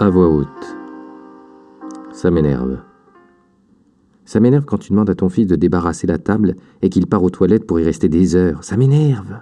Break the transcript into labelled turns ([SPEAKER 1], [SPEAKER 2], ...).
[SPEAKER 1] À voix haute. Ça m'énerve. Ça m'énerve quand tu demandes à ton fils de débarrasser la table et qu'il part aux toilettes pour y rester des heures. Ça m'énerve.